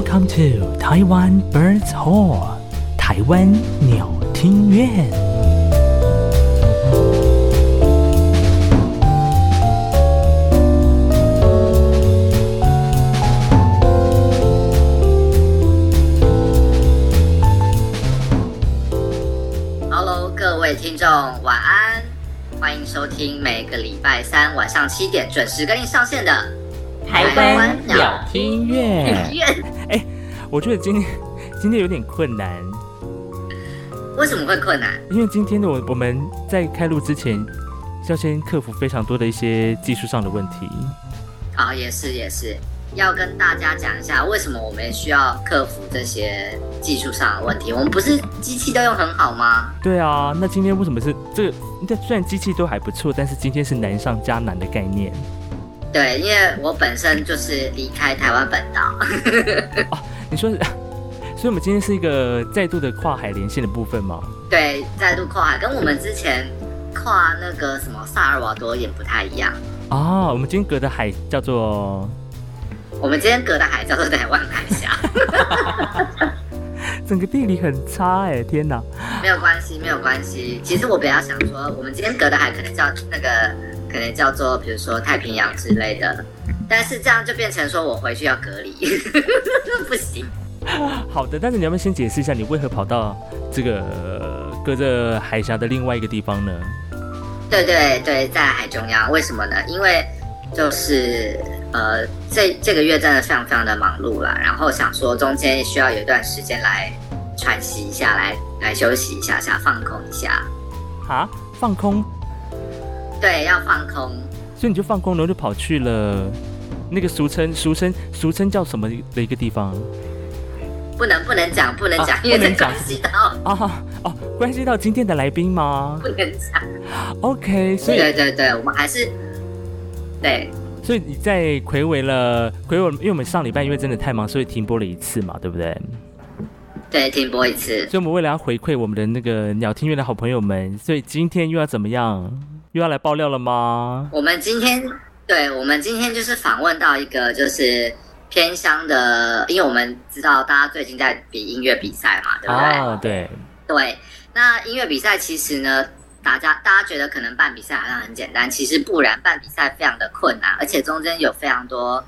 Welcome to Taiwan Birds Hall，台湾鸟厅院。Hello，各位听众，晚安，欢迎收听每个礼拜三晚上七点准时跟你上线的。台湾鸟听院，哎、欸，我觉得今天今天有点困难。为什么会困难？因为今天的我我们在开录之前，要先克服非常多的一些技术上的问题。啊、哦，也是也是，要跟大家讲一下为什么我们需要克服这些技术上的问题。我们不是机器都用很好吗？对啊，那今天为什么是这个？这虽然机器都还不错，但是今天是难上加难的概念。对，因为我本身就是离开台湾本岛。哦，你说，所以我们今天是一个再度的跨海连线的部分吗？对，再度跨海，跟我们之前跨那个什么萨尔瓦多也不太一样。啊、哦，我们今天隔的海叫做……我们今天隔的海叫做台湾海峡。整个地理很差哎，天哪！没有关系，没有关系。其实我比较想说，我们今天隔的海可能叫那个。可能叫做比如说太平洋之类的，但是这样就变成说我回去要隔离，不行。好的，但是你要不要先解释一下，你为何跑到这个隔着海峡的另外一个地方呢？对对对，在海中央，为什么呢？因为就是呃，这这个月真的非常非常的忙碌啦，然后想说中间需要有一段时间来喘息一下，来来休息一下下，放空一下。啊，放空。对，要放空，所以你就放空，然后就跑去了那个俗称、俗称、俗称叫什么的一个地方？不能，不能讲，不能讲，啊、因为这关系到啊哦，关系到今天的来宾吗？不能讲。OK，所以对对对，我们还是对。所以你在魁违了魁违，因为我们上礼拜因为真的太忙，所以停播了一次嘛，对不对？对，停播一次。所以我们为了要回馈我们的那个鸟听院的好朋友们，所以今天又要怎么样？又要来爆料了吗？我们今天，对，我们今天就是访问到一个就是偏乡的，因为我们知道大家最近在比音乐比赛嘛，对不对？对，那音乐比赛其实呢，大家大家觉得可能办比赛好像很简单，其实不然，办比赛非常的困难，而且中间有非常多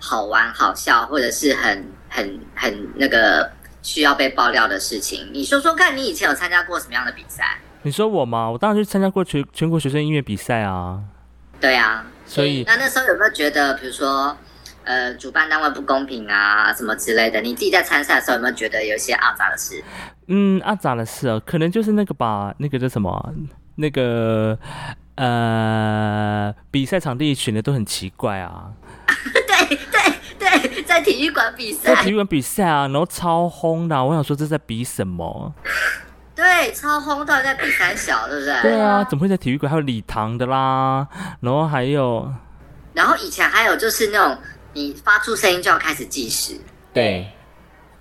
好玩、好笑，或者是很很很那个需要被爆料的事情。你说说看，你以前有参加过什么样的比赛？你说我吗？我当然去参加过全全国学生音乐比赛啊。对啊，所以那那时候有没有觉得，比如说，呃，主办单位不公平啊，什么之类的？你自己在参赛的时候有没有觉得有一些阿杂的事？嗯，阿杂的事啊，可能就是那个吧，那个叫什么，那个呃，比赛场地选的都很奇怪啊。对对对，在体育馆比赛，在体育馆比赛啊，然后超轰的，我想说这是在比什么？对，超轰到在比三小，对不对？对啊，怎么会在体育馆？还有礼堂的啦，然后还有，然后以前还有就是那种你发出声音就要开始计时，对。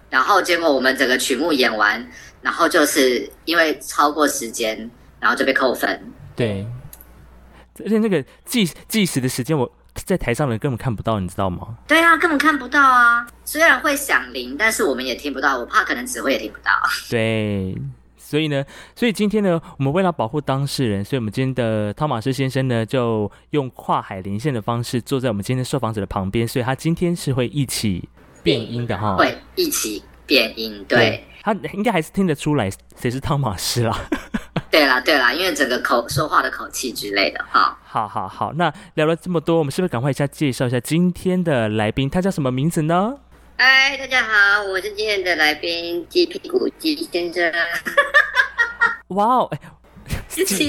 然后结果我们整个曲目演完，然后就是因为超过时间，然后就被扣分。对，而且那个计计时的时间，我在台上的人根本看不到，你知道吗？对啊，根本看不到啊。虽然会响铃，但是我们也听不到，我怕可能指挥也听不到。对。所以呢，所以今天呢，我们为了保护当事人，所以我们今天的汤马斯先生呢，就用跨海连线的方式坐在我们今天受访者的旁边，所以他今天是会一起变音的哈，会一起变音，对，对他应该还是听得出来谁是汤马斯啦。对啦，对啦，因为整个口说话的口气之类的哈。好好好，那聊了这么多，我们是不是赶快一下介绍一下今天的来宾，他叫什么名字呢？嗨，大家好，我是今天的来宾鸡屁股鸡先生。哇哦，哎，鸡鸡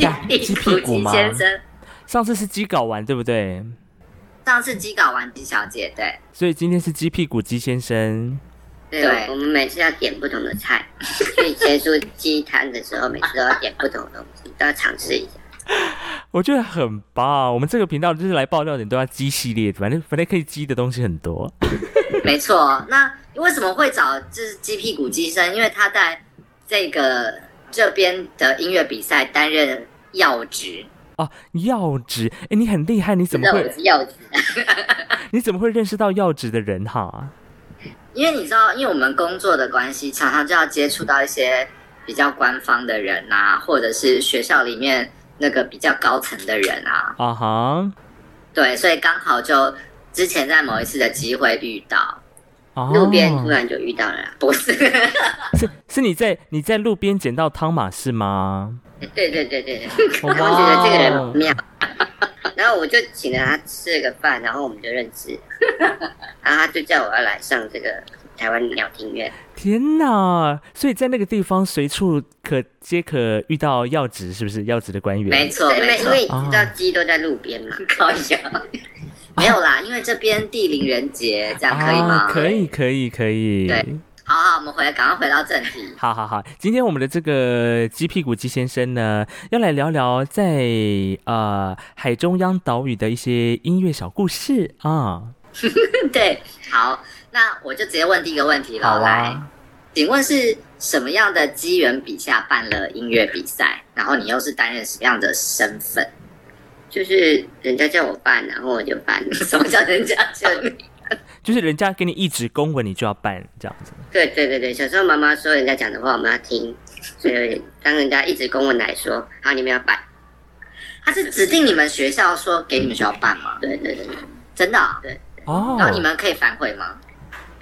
屁股鸡先生，上次是鸡睾丸对不对？上次鸡睾丸鸡小姐对，所以今天是鸡屁股鸡先生。对，对我们每次要点不同的菜，所以结束鸡摊的时候，每次都要点不同的东西，都要尝试一下。我觉得很棒，我们这个频道就是来爆料点都要鸡系列，反正反正可以鸡的东西很多。没错，那为什么会找就是鸡屁股鸡生？因为他在这个这边的音乐比赛担任要职哦，要职，哎，你很厉害，你怎么会？是药职，你怎么会认识到要职的人哈？因为你知道，因为我们工作的关系，常常就要接触到一些比较官方的人啊，或者是学校里面那个比较高层的人啊。啊哈，对，所以刚好就之前在某一次的机会遇到，路边突然就遇到了，不是？是是你在你在路边捡到汤马士吗？对对对对对，我觉得这个人妙。然后我就请了他吃了个饭，然后我们就认识，然后他就叫我要来上这个台湾鸟庭院。天哪！所以在那个地方随处可皆可遇到要职，是不是要职的官员？没错，因为因为你知道鸡都在路边嘛，搞笑。没有啦，因为这边地灵人杰，这样可以吗？啊、可以，可以，可以。对。好好，我们回来，赶快回到正题。好好好，今天我们的这个鸡屁股鸡先生呢，要来聊聊在呃海中央岛屿的一些音乐小故事啊。对，好，那我就直接问第一个问题了。好啊。来，请问是什么样的机缘笔下办了音乐比赛？然后你又是担任什么样的身份？就是人家叫我办，然后我就办。什么叫人家叫你？就是人家给你一纸公文，你就要办这样子。对对对对，小时候妈妈说人家讲的话，我们要听。所以当人家一纸公文来说，好，你们要办。他是指定你们学校说给你们学校办吗？对对对，真的、哦？对。哦。然后你们可以反悔吗？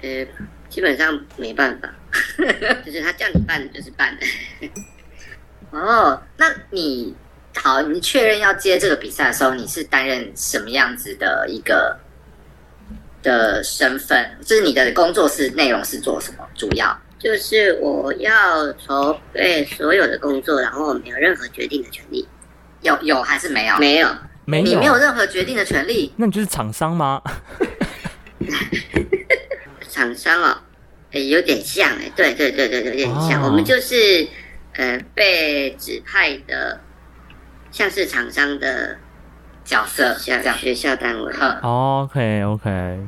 呃，基本上没办法，就是他叫你办就是办的。哦，那你好，你确认要接这个比赛的时候，你是担任什么样子的一个？的身份，就是你的工作是内容是做什么？主要就是我要筹备所有的工作，然后我没有任何决定的权利。有有还是没有？没有，没有，你没有任何决定的权利。那你就是厂商吗？厂商哦，哎，有点像哎，对对对对，有点像。哦、我们就是呃被指派的，像是厂商的。角色像学校单位。OK OK。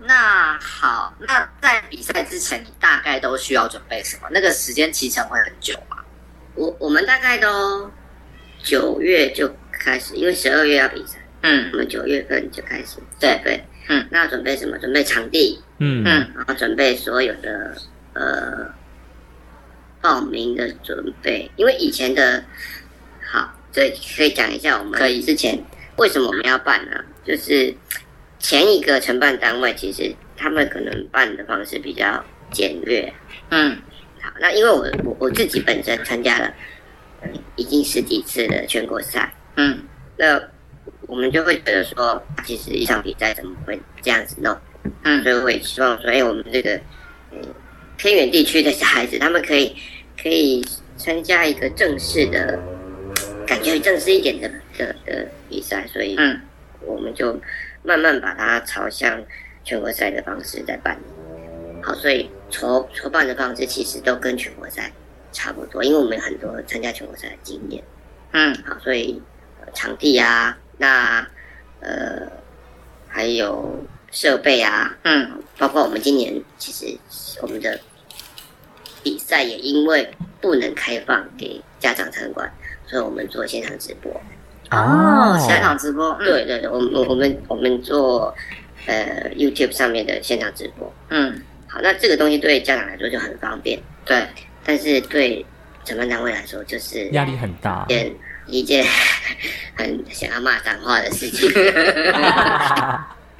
那好，那在比赛之前，你大概都需要准备什么？那个时间期程会很久吗？我我们大概都九月就开始，因为十二月要比赛。嗯，我们九月份就开始。对对，嗯，那要准备什么？准备场地。嗯嗯，然后准备所有的呃报名的准备，因为以前的好。所以可以讲一下，我们可以之前为什么我们要办呢？就是前一个承办单位其实他们可能办的方式比较简略。嗯，好，那因为我我我自己本身参加了已经十几次的全国赛，嗯，那我们就会觉得说，其实一场比赛怎么会这样子弄？嗯，所以我也希望说，哎，我们这个嗯偏远地区的小孩子，他们可以可以参加一个正式的。感觉正式一点的的的比赛，所以嗯，我们就慢慢把它朝向全国赛的方式在办。好，所以筹筹办的方式其实都跟全国赛差不多，因为我们有很多参加全国赛的经验。嗯，好，所以场地啊，那呃还有设备啊，嗯，包括我们今年其实我们的比赛也因为不能开放给家长参观。所以我们做现场直播。哦，现场直播，对对对，我们我们我们做呃 YouTube 上面的现场直播，嗯，好，那这个东西对家长来说就很方便，对，但是对承办单位来说就是压力很大，一件一件 很想要骂脏话的事情，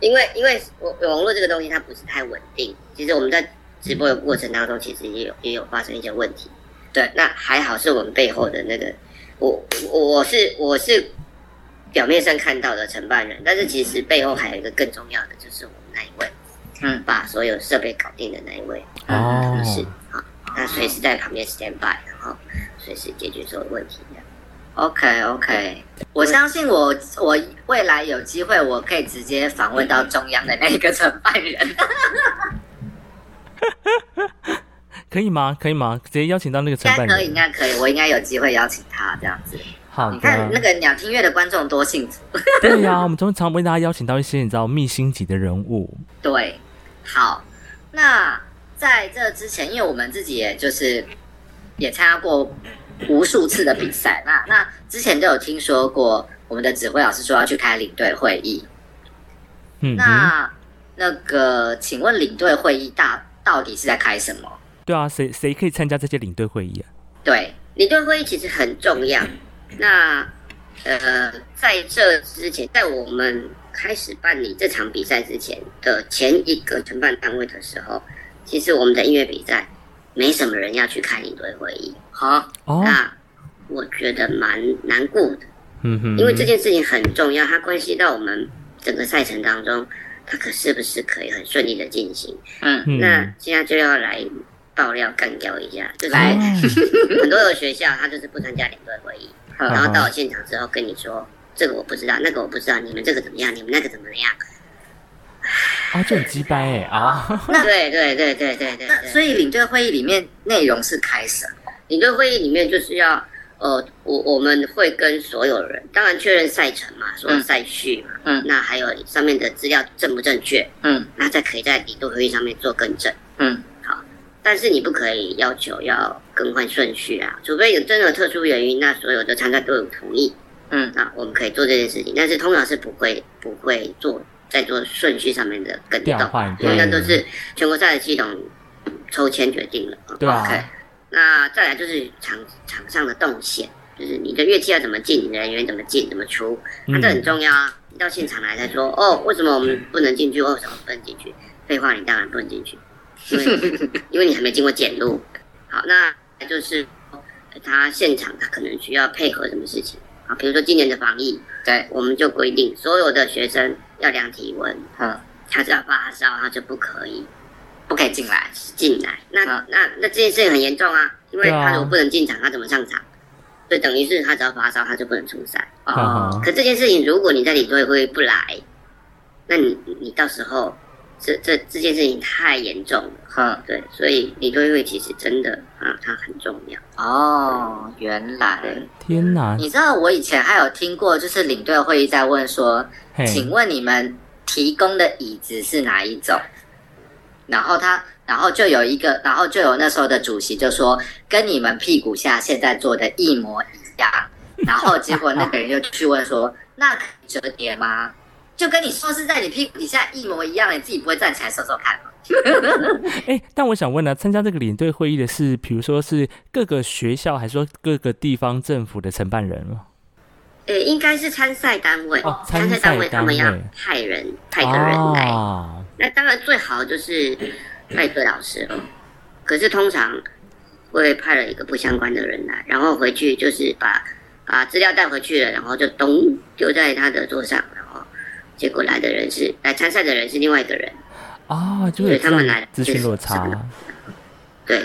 因为因为网网络这个东西它不是太稳定，其实我们在直播的过程当中，其实也有也有发生一些问题，对，那还好是我们背后的那个。我我是我是表面上看到的承办人，但是其实背后还有一个更重要的，就是我们那一位，嗯，把所有设备搞定的那一位同事啊，那随时在旁边 stand by，然后随时解决所有问题的。OK OK，我相信我我未来有机会，我可以直接访问到中央的那一个承办人。可以吗？可以吗？直接邀请到那个承办人？应该可以，应该可以。我应该有机会邀请他这样子。好，你看那个鸟听乐的观众多幸福。对呀、啊，我们通常为大家邀请到一些你知道秘星级的人物。对，好。那在这之前，因为我们自己也就是也参加过无数次的比赛，那那之前就有听说过我们的指挥老师说要去开领队会议。嗯，那那个，请问领队会议大到底是在开什么？对啊，谁谁可以参加这些领队会议啊？对，领队会议其实很重要。那呃，在这之前，在我们开始办理这场比赛之前的前一个承办单位的时候，其实我们的音乐比赛没什么人要去开领队会议。好，哦，那我觉得蛮难过的。嗯哼，因为这件事情很重要，它关系到我们整个赛程当中，它可是不是可以很顺利的进行。嗯，那现在就要来。爆料干掉一下，就是 很多的学校，他就是不参加领队会议，然后到了现场之后跟你说，这个我不知道，那个我不知道，你们这个怎么样，你们那个怎么样？啊，就很鸡掰哎啊！那 对对对对对对。那所以领队会议里面内容是开什么？领队会议里面就是要呃，我我们会跟所有人，当然确认赛程嘛，所有赛序嘛，嗯，那还有上面的资料正不正确，嗯，那再可以在领队会议上面做更正，嗯。好但是你不可以要求要更换顺序啊，除非有真的特殊原因，那所有的参赛队伍同意，嗯，那我们可以做这件事情。但是通常是不会不会做在做顺序上面的更动，因为那都是全国赛的系统抽签决定了。对啊。Okay, 那再来就是场场上的动线，就是你的乐器要怎么进，你的人员怎么进怎么出，那这很重要啊。你到现场来再说，哦，为什么我们不能进去？为什么不能进去？废话，你当然不能进去。因为 因为你还没经过检录，好，那就是他现场他可能需要配合什么事情啊？比如说今年的防疫，对，我们就规定所有的学生要量体温，嗯，他只要发烧他就不可以，不可以进来进来。那那那这件事情很严重啊，因为他如果不能进场，他怎么上场？所以等于是他只要发烧他就不能出赛哦。可这件事情如果你在领队会不来，那你你到时候。这这这件事情太严重了，哈，对，所以领队会其实真的啊，它很重要哦。原来，天哪！你知道我以前还有听过，就是领队会议在问说，请问你们提供的椅子是哪一种？然后他，然后就有一个，然后就有那时候的主席就说，跟你们屁股下现在做的一模一样。然后结果那个人就去问说，那可以折叠吗？就跟你说是在你屁股底下一模一样，你自己不会站起来说说看吗？哎、欸，但我想问呢、啊，参加这个领队会议的是，比如说是各个学校，还是说各个地方政府的承办人吗？呃、欸，应该是参赛单位，哦、参赛单位他们要派人派个人来。哦、那当然最好就是派对老师。了，可是通常会派了一个不相关的人来，然后回去就是把把资料带回去了，然后就咚丢在他的桌上。然后结果来的人是来参赛的人是另外一个人。啊，就是他们来资讯落差，对，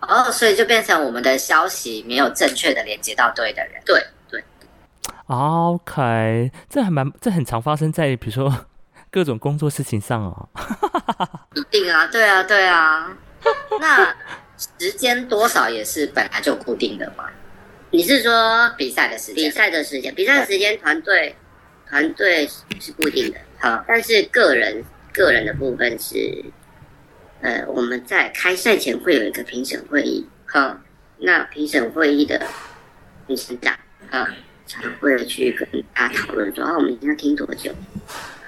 哦，所以就变成我们的消息没有正确的连接到对的人，对对。OK，这还蛮这很常发生在比如说各种工作事情上哦。一定啊，对啊，对啊。那时间多少也是本来就固定的嘛？你是说比赛的时间？比赛的时间，比赛的时间，团队。团队是固定的，好，但是个人个人的部分是，呃，我们在开赛前会有一个评审会议，好，那评审会议的评审长，啊，才会去跟大家讨论说，啊，我们一定要听多久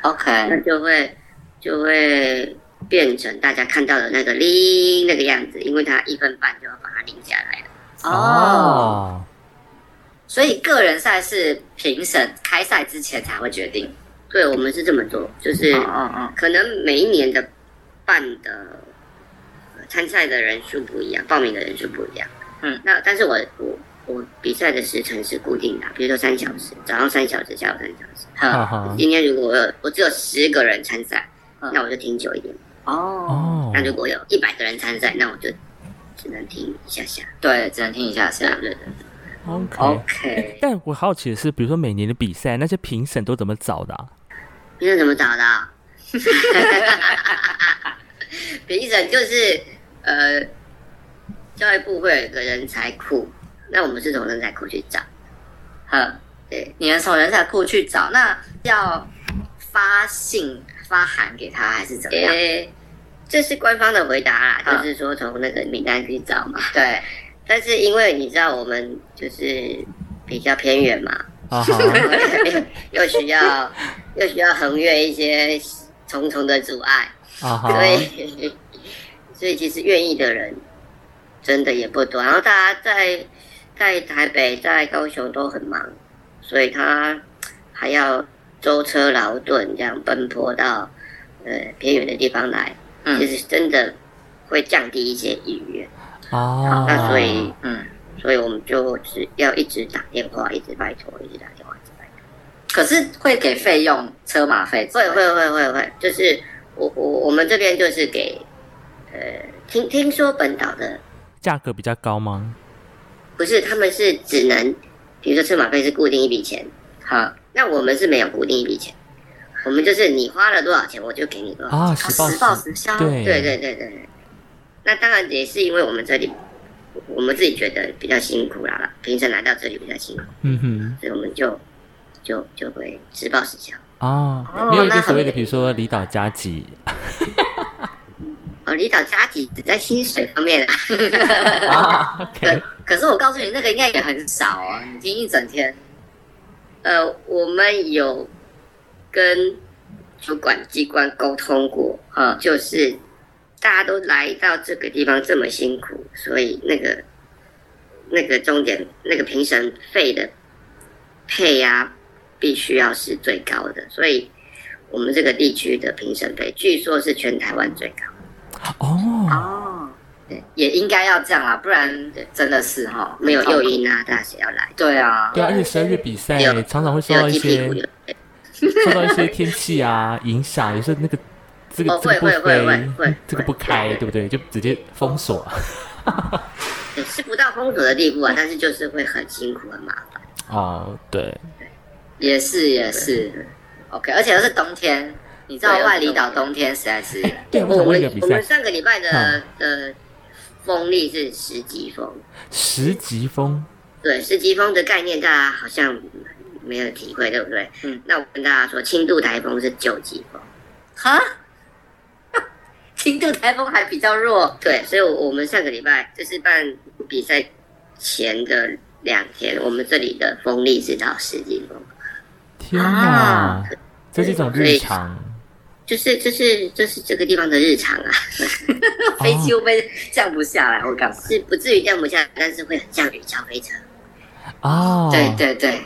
？OK，那就会就会变成大家看到的那个铃那个样子，因为他一分半就要把它铃下来了。哦。Oh. 所以个人赛是评审开赛之前才会决定，对，我们是这么做，就是嗯嗯，可能每一年的办的参赛的人数不一样，报名的人数不一样，嗯，那但是我我我比赛的时程是固定的，比如说三小时，早上三小时，下午三小时。好，今天如果我只有十个人参赛，那我就听久一点。哦，那如果有一百个人参赛，那我就只能听一下下。对，只能听一下下。对对对。OK，, okay. 但我好奇的是，比如说每年的比赛，那些评审都怎么找的、啊？评审怎么找的？评审就是呃，教育部会有一个人才库，那我们是从人才库去找。呵，对，你们从人才库去找，那要发信发函给他，还是怎么样？欸、这是官方的回答啦，呵就是说从那个名单去找嘛。对。但是因为你知道我们就是比较偏远嘛，又需要又需要横越一些重重的阻碍啊，所以 所以其实愿意的人真的也不多，然后大家在在台北、在高雄都很忙，所以他还要舟车劳顿这样奔波到呃偏远的地方来，嗯、其实真的会降低一些意愿啊。那所以嗯，所以我们就只要一直打电话，一直拜托，一直打电话一直拜。可是会给费用车马费？会会会会会，就是我我我们这边就是给，呃，听听说本岛的价格比较高吗？不是，他们是只能，比如说车马费是固定一笔钱，好，那我们是没有固定一笔钱，我们就是你花了多少钱，我就给你多少钱。啊，实报实销。对对对对对。那当然也是因为我们这里，我们自己觉得比较辛苦啦，平时来到这里比较辛苦，嗯哼，所以我们就。就就会实报实销哦，没有一个所谓的，比如说离岛加给。哦，离岛加给只在薪水方面啊。可可是我告诉你，那个应该也很少哦。你听一整天。呃，我们有跟主管机关沟通过，嗯，就是大家都来到这个地方这么辛苦，所以那个那个终点那个评审费的配呀。必须要是最高的，所以我们这个地区的评审费据说是全台湾最高。哦哦，对，也应该要这样啊，不然真的是哈，没有诱因啊，大家谁要来？对啊，对啊，而且十二月比赛常常会受到一些 受到一些天气啊影响，有时候那个这个这个不飞，这个不开，对不对？就直接封锁。是不到封锁的地步啊，但是就是会很辛苦、很麻烦。哦，对。也是也是，OK，而且又是冬天，你知道外里岛冬天实在是。对，我们我们上个礼拜的的风力是十级风。十级风。对，十级风的概念大家好像没有体会，对不对？嗯。那我跟大家说，轻度台风是九级风。哈？轻度台风还比较弱。对，所以，我我们上个礼拜就是办比赛前的两天，我们这里的风力是到十级风。天哪，这是一种日常，就是就是就是这个地方的日常啊。飞机会不会降不下来？我感觉是不至于降不下来，但是会很像云霄飞车。哦，对对对，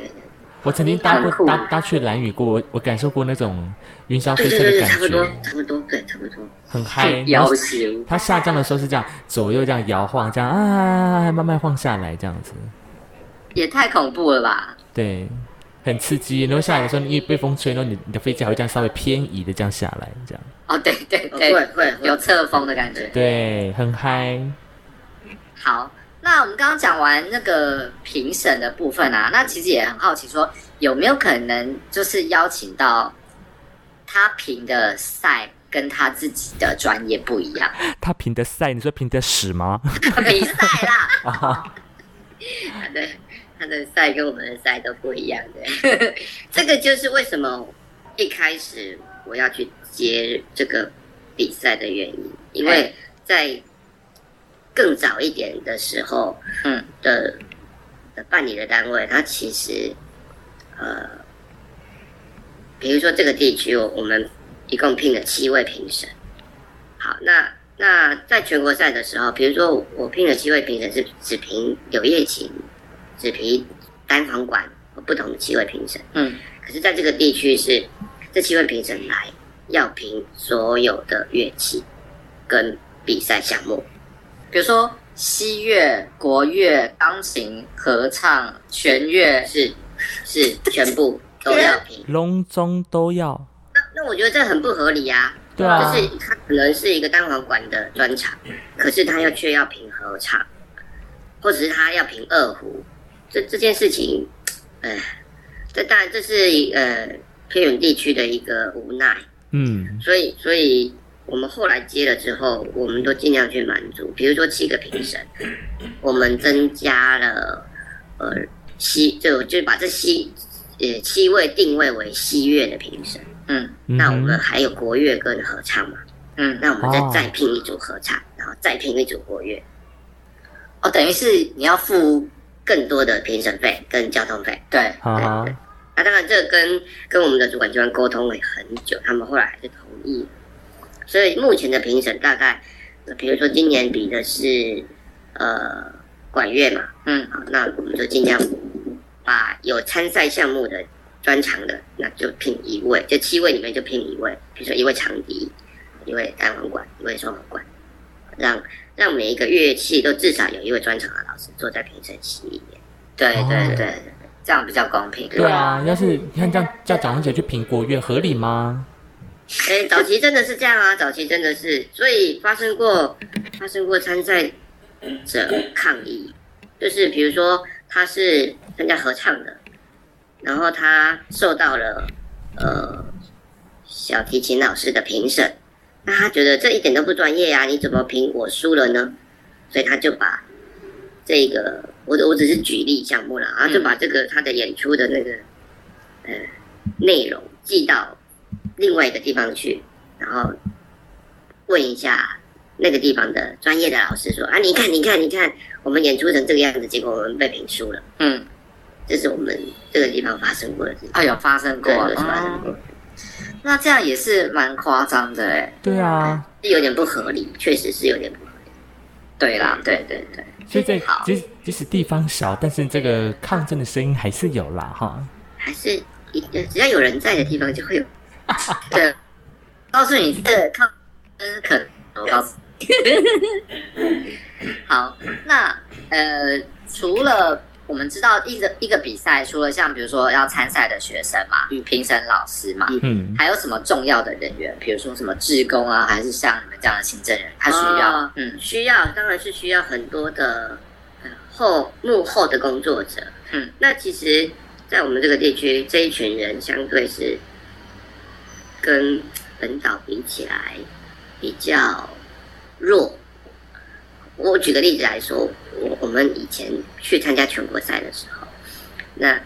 我曾经搭过搭搭去蓝雨过，我感受过那种云霄飞车的感觉，差不多差不多，对，差不多，很嗨。摇行，它下降的时候是这样，左右这样摇晃，这样啊，慢慢晃下来，这样子，也太恐怖了吧？对。很刺激，然后下来的时候，因为被风吹，然后你你的飞机还会这样稍微偏移的这样下来，这样。哦，对对对，会会有侧风的感觉。对，很嗨。好，那我们刚刚讲完那个评审的部分啊，那其实也很好奇，说有没有可能就是邀请到他评的赛跟他自己的专业不一样？他评的赛，你说评的屎吗？比赛啦。啊，对。他的赛跟我们的赛都不一样的，这个就是为什么一开始我要去接这个比赛的原因，因为在更早一点的时候，嗯的的办理的单位，他其实呃，比如说这个地区，我们一共聘了七位评审。好，那那在全国赛的时候，比如说我聘了七位评审，是只评柳叶琴。只评单簧管和不同的七位评审，嗯，可是在这个地区是这七位评审来要评所有的乐器跟比赛项目，比如说西乐、国乐、钢琴、合唱、弦乐，是是全部都要评，隆中都要。那那我觉得这很不合理啊，对啊，就是他可能是一个单簧管的专场，可是他又却要评合唱，或者是他要评二胡。这这件事情，哎，这当然这是呃偏远地区的一个无奈，嗯，所以所以我们后来接了之后，我们都尽量去满足。比如说七个评审，我们增加了呃西，就就把这西呃七位定位为西乐的评审，嗯，那我们还有国乐跟合唱嘛，嗯，那我们再再聘一组合唱，然后再聘一组国乐，哦，等于是你要付。更多的评审费跟交通费，对，好，那当然这跟跟我们的主管机关沟通了很久，他们后来还是同意。议，所以目前的评审大概，比如说今年比的是呃管乐嘛，嗯，好，那我们就尽量把有参赛项目的专长的，那就聘一位，这七位里面就聘一位，比如说一位长笛，一位单簧管，一位双簧管，让让每一个乐器都至少有一位专长的老师坐在评审席里面。对对对，这样比较公平。对啊，要是你看这样叫蒋文婕去评国乐，合理吗？哎，早期真的是这样啊，早期真的是，所以发生过发生过参赛者抗议，就是比如说他是参加合唱的，然后他受到了呃小提琴老师的评审，那他觉得这一点都不专业呀，啊，你怎么评我输了呢？所以他就把这个。我我只是举例项目了，然后就把这个他的演出的那个呃内容寄到另外一个地方去，然后问一下那个地方的专业的老师说啊，你看你看你看，我们演出成这个样子，结果我们被评输了。嗯，这是我们这个地方发生过的事情。哎呦，发生过，发生过。那这样也是蛮夸张的哎。对啊，是有点不合理，确实是有点不合理。对啦，对对对。所以在即即使地方小，但是这个抗争的声音还是有啦，哈。还是一只要有人在的地方就会有。对，告诉你，这抗争可能，我告诉。好，那呃，除了。我们知道一个一个比赛，除了像比如说要参赛的学生嘛，评审老师嘛，嗯，还有什么重要的人员？比如说什么志工啊，还是像你们这样的行政人，他需要，哦、嗯，需要，当然是需要很多的后幕后的工作者，嗯，那其实，在我们这个地区，这一群人相对是跟本岛比起来比较弱。我举个例子来说，我我们以前去参加全国赛的时候，那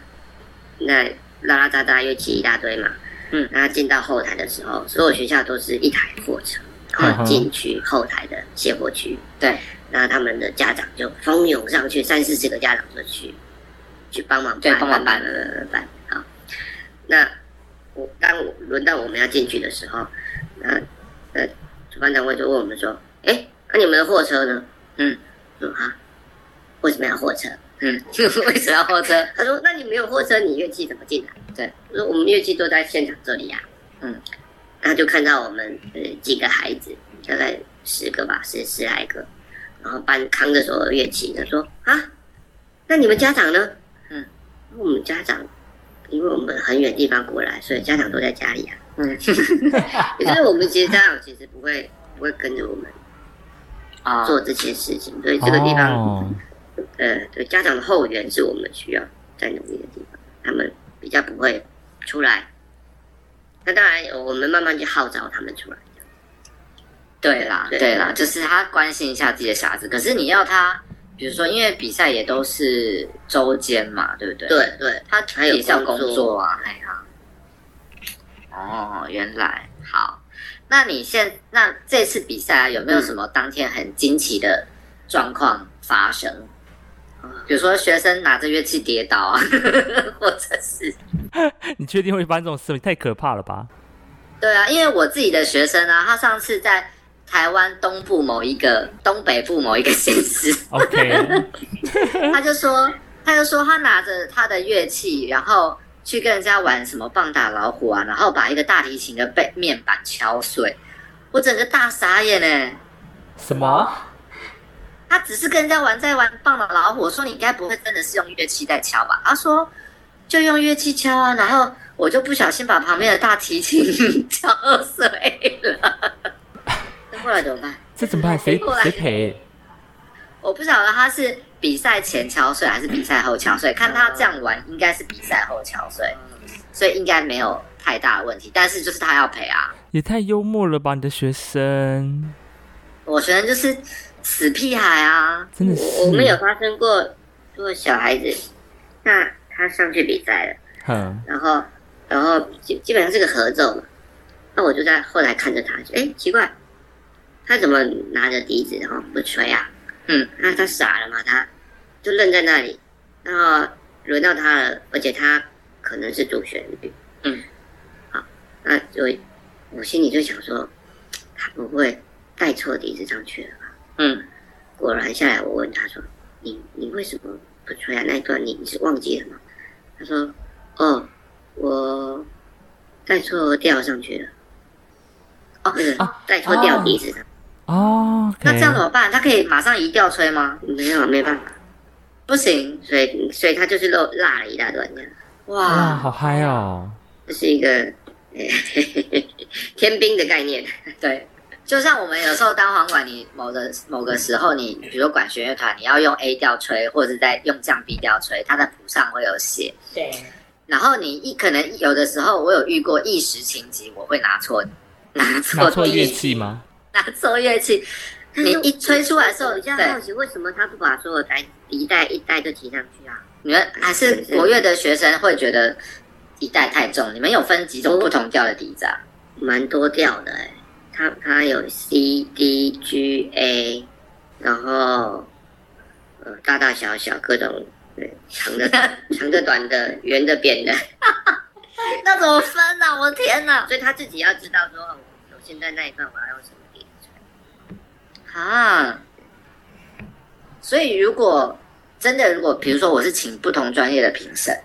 那拉拉杂杂又挤一大堆嘛，嗯，然后进到后台的时候，所有学校都是一台货车，然后进去后台的卸货区，对，那他们的家长就蜂拥上去，三四十个家长就去去帮忙，对，帮忙搬搬搬搬好，那我当轮到我们要进去的时候，那那主办单位就问我们说，哎，那你们的货车呢？嗯，说啊，为什么要货车？嗯，为什么要货车？他说：“那你没有货车，你乐器怎么进来？”对，我说：“我们乐器都在现场这里呀。”嗯，他就看到我们呃几个孩子，大概十个吧，十十来个，然后搬扛着所有乐器。他说：“啊，那你们家长呢？”嗯，我们家长，因为我们很远地方过来，所以家长都在家里啊。嗯，也就是我们其实家长其实不会不会跟着我们。做这些事情，所以这个地方，哦、呃，对家长的后援是我们需要再努力的地方。他们比较不会出来，那当然我们慢慢去号召他们出来。对啦，对，对啦，就是他关心一下自己的小孩子。可是你要他，比如说，因为比赛也都是周间嘛，对不对？对对，他还也是要工作啊，哎呀。哦，原来好。那你现那这次比赛啊，有没有什么当天很惊奇的状况发生？嗯、比如说学生拿着乐器跌倒啊，或者是 你确定会发生这种事？太可怕了吧？对啊，因为我自己的学生啊，他上次在台湾东部某一个、东北部某一个县市，OK，他就说，他就说他拿着他的乐器，然后。去跟人家玩什么棒打老虎啊，然后把一个大提琴的背面板敲碎，我整个大傻眼呢。什么？他只是跟人家玩在玩棒打老虎，我说你应该不会真的是用乐器在敲吧？他说就用乐器敲啊，然后我就不小心把旁边的大提琴敲碎了。那后来怎么办？这怎么办？谁 谁赔？我不晓得他是。比赛前敲碎还是比赛后敲碎？看他这样玩，应该是比赛后敲碎，所以应该没有太大的问题。但是就是他要赔啊！也太幽默了吧，你的学生？我学生就是死屁孩啊！真的是，我们有发生过，做小孩子，那他上去比赛了，嗯，然后然后基基本上是个合奏嘛，那我就在后来看着他，哎，奇怪，他怎么拿着笛子然后不吹啊？嗯，那他傻了嘛？他就愣在那里，然后轮到他了，而且他可能是主旋律。嗯，好，那就我心里就想说，他不会带错笛子上去了吧？嗯，果然下来我问他说，你你为什么不吹啊？那一段你你是忘记了吗？他说，哦，我带错调上去了。哦，那个带错调笛子上。哦，那这样怎么办？他可以马上移调吹吗？没有，没办法，不行。所以所以他就是漏落了一大段这样。哇，好嗨哦！这是一个 天兵的概念，对，就像我们有时候当簧管，你某个某个时候，你比如说管弦乐团，你要用 A 调吹，或者是在用降 B 调吹，它的谱上会有写。对。然后你一可能有的时候，我有遇过一时情急，我会拿错拿错拿错乐器吗？拿错乐器，你一吹出来的时候，我就好奇为什么他不把所有带一带一带就提上去啊？你们还是国乐的学生会觉得一带太重？你们有分几种不同调的笛子啊？蛮多调的哎，它它有 C D G A，然后呃大大小小各种对长的 长的短的圆的扁的，那怎么分呢？啊？我天哪！所以他自己要知道说，我现在那一段我要用什么笛子啊？所以如果。真的，如果比如说我是请不同专业的评审，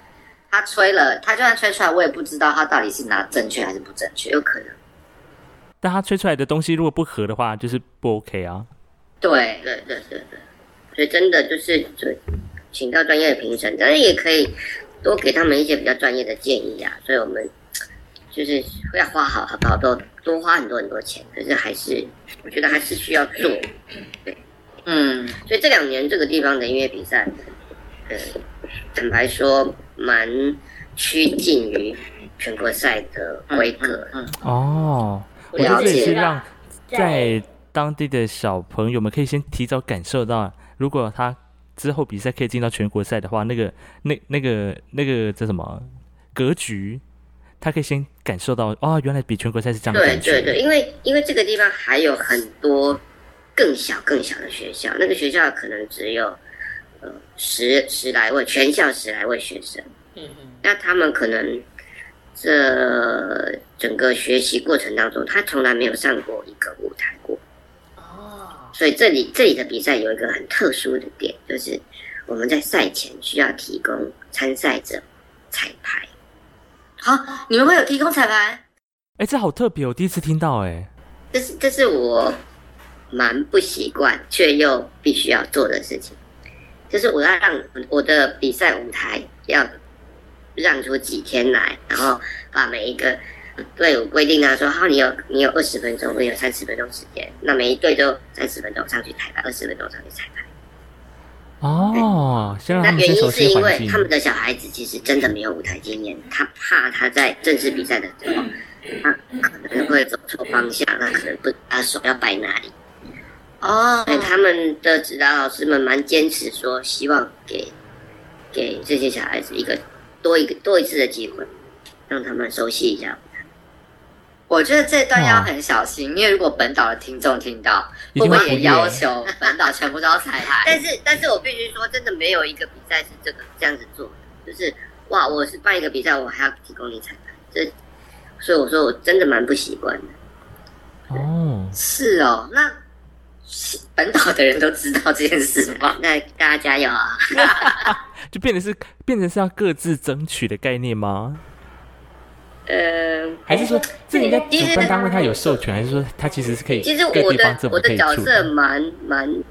他吹了，他就算吹出来，我也不知道他到底是拿正确还是不正确，有可能。但他吹出来的东西如果不合的话，就是不 OK 啊。对对对对对，所以真的就是就请到专业的评审，当然也可以多给他们一些比较专业的建议啊。所以我们就是会要花好好多多多花很多很多钱，可是还是我觉得还是需要做，对。嗯，所以这两年这个地方的音乐比赛，呃，坦白说，蛮趋近于全国赛的规格。嗯，嗯，嗯哦，我觉得这也是让在当地的小朋友们可以先提早感受到，如果他之后比赛可以进到全国赛的话，那个那那个那个叫什么格局，他可以先感受到哦，原来比全国赛是这样的。对对对，因为因为这个地方还有很多。更小更小的学校，那个学校可能只有呃十十来位，全校十来位学生。嗯嗯。那他们可能这整个学习过程当中，他从来没有上过一个舞台过。哦。所以这里这里的比赛有一个很特殊的点，就是我们在赛前需要提供参赛者彩排。好，你们会有提供彩排？哎，这好特别，我第一次听到。哎，这是这是我。蛮不习惯，却又必须要做的事情，就是我要让我的比赛舞台要让出几天来，然后把每一个队伍规定他说，好，你有你有二十分钟，我有三十分钟时间，那每一队都三十分钟上去彩排，二十分钟上去彩排。哦，那原因是因为他们的小孩子其实真的没有舞台经验，他怕他在正式比赛的时候，他可能会走错方向，他可能不知道手要摆哪里。哦，他们的指导老师们蛮坚持说，希望给给这些小孩子一个多一个多一次的机会，让他们熟悉一下。我觉得这段要很小心，因为如果本岛的听众听到，会不会也要求本岛全部都要彩排？但是，但是我必须说，真的没有一个比赛是这个这样子做的，就是哇，我是办一个比赛，我还要提供你彩排，这，所以我说我真的蛮不习惯的。哦，是哦，那。本岛的人都知道这件事吗？那大家加油啊！就变成是变成是要各自争取的概念吗？呃，还是说这应该主办单位他有授权，还是说他其实是可以？其实我的我的角色蛮蛮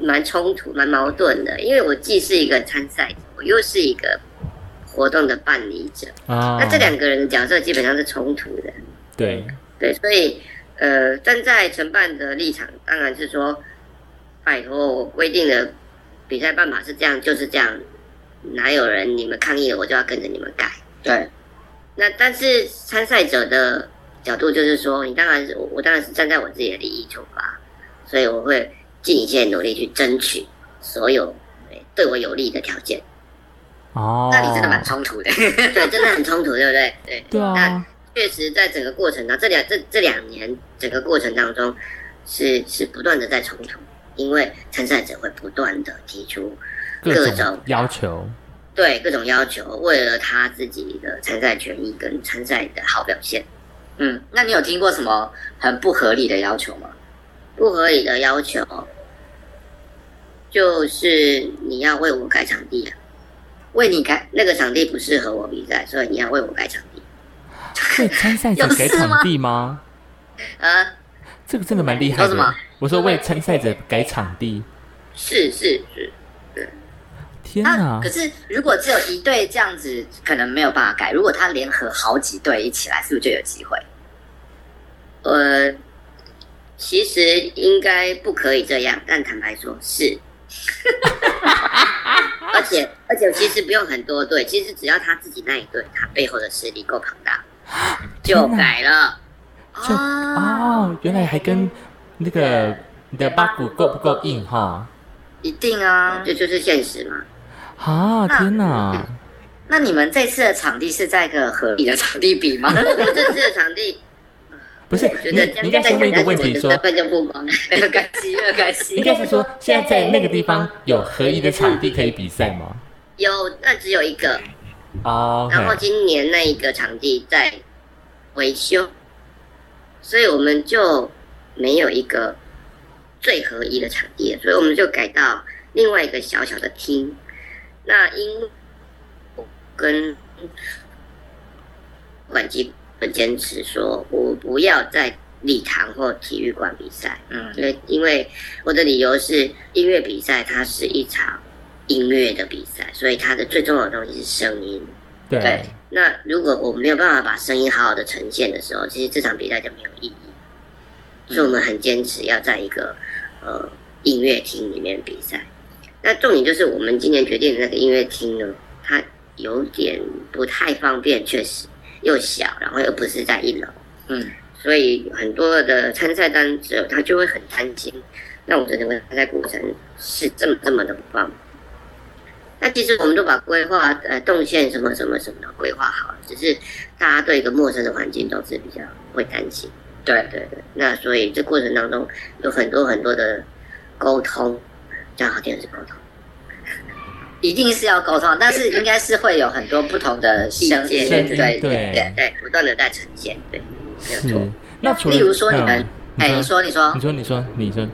蛮冲突、蛮矛盾的，因为我既是一个参赛者，我又是一个活动的办理者啊。那这两个人的角色基本上是冲突的。对对，所以。呃，站在承办的立场，当然是说，拜托我规定的比赛办法是这样，就是这样，哪有人你们抗议了，我就要跟着你们改。对。那但是参赛者的角度就是说，你当然是我，我当然是站在我自己的利益出发，所以我会尽一切努力去争取所有对我有利的条件。哦。那你真的蛮冲突的。对，真的很冲突，对不对？对。对啊。确实，在整个过程当中，这两这这两年整个过程当中，是是不断的在冲突，因为参赛者会不断的提出各种，要求，对各种要求，为了他自己的参赛权益跟参赛的好表现，嗯，那你有听过什么很不合理的要求吗？不合理的要求就是你要为我改场地啊，为你改那个场地不适合我比赛，所以你要为我改场地。为参赛者改场地吗？啊，这个真的蛮厉害的。什么？我说为参赛者改场地。是是是，对。天哪、啊！可是如果只有一队这样子，可能没有办法改。如果他联合好几队一起来，是不是就有机会？呃，其实应该不可以这样，但坦白说是。而且而且，其实不用很多队，其实只要他自己那一队，他背后的势力够庞大，就改了。就哦，原来还跟那个你的八股够不够硬哈？一定啊，这就，就是现实嘛。啊，天哪！那，你们这次的场地是在一个合理的场地比吗？这次的场地。不是，你你应该先问一个问题，说，分就不光，没有关系，没有关系。应该是说，现在在那个地方有合宜的场地可以比赛吗？有，那只有一个。哦。然后今年那一个场地在维修，所以我们就没有一个最合宜的场地，所以我们就改到另外一个小小的厅。那因跟管机。我坚持说，我不要在礼堂或体育馆比赛。嗯，因为因为我的理由是，音乐比赛它是一场音乐的比赛，所以它的最重要的东西是声音。对。对。那如果我没有办法把声音好好的呈现的时候，其实这场比赛就没有意义。所以我们很坚持要在一个呃音乐厅里面比赛。那重点就是我们今年决定的那个音乐厅呢，它有点不太方便，确实。又小，然后又不是在一楼，嗯，所以很多的参赛单者他就会很担心。那我们整个参赛过程是这么这么的不方便。那其实我们都把规划呃动线什么什么什么的规划好了，只是大家对一个陌生的环境都是比较会担心。对对对，那所以这过程当中有很多很多的沟通，这样好听的是沟通。一定是要沟通，但是应该是会有很多不同的声音，对对对对对，不断的在呈现，对，没有错。那例如说你们，哎，你说你说，你说你说你说，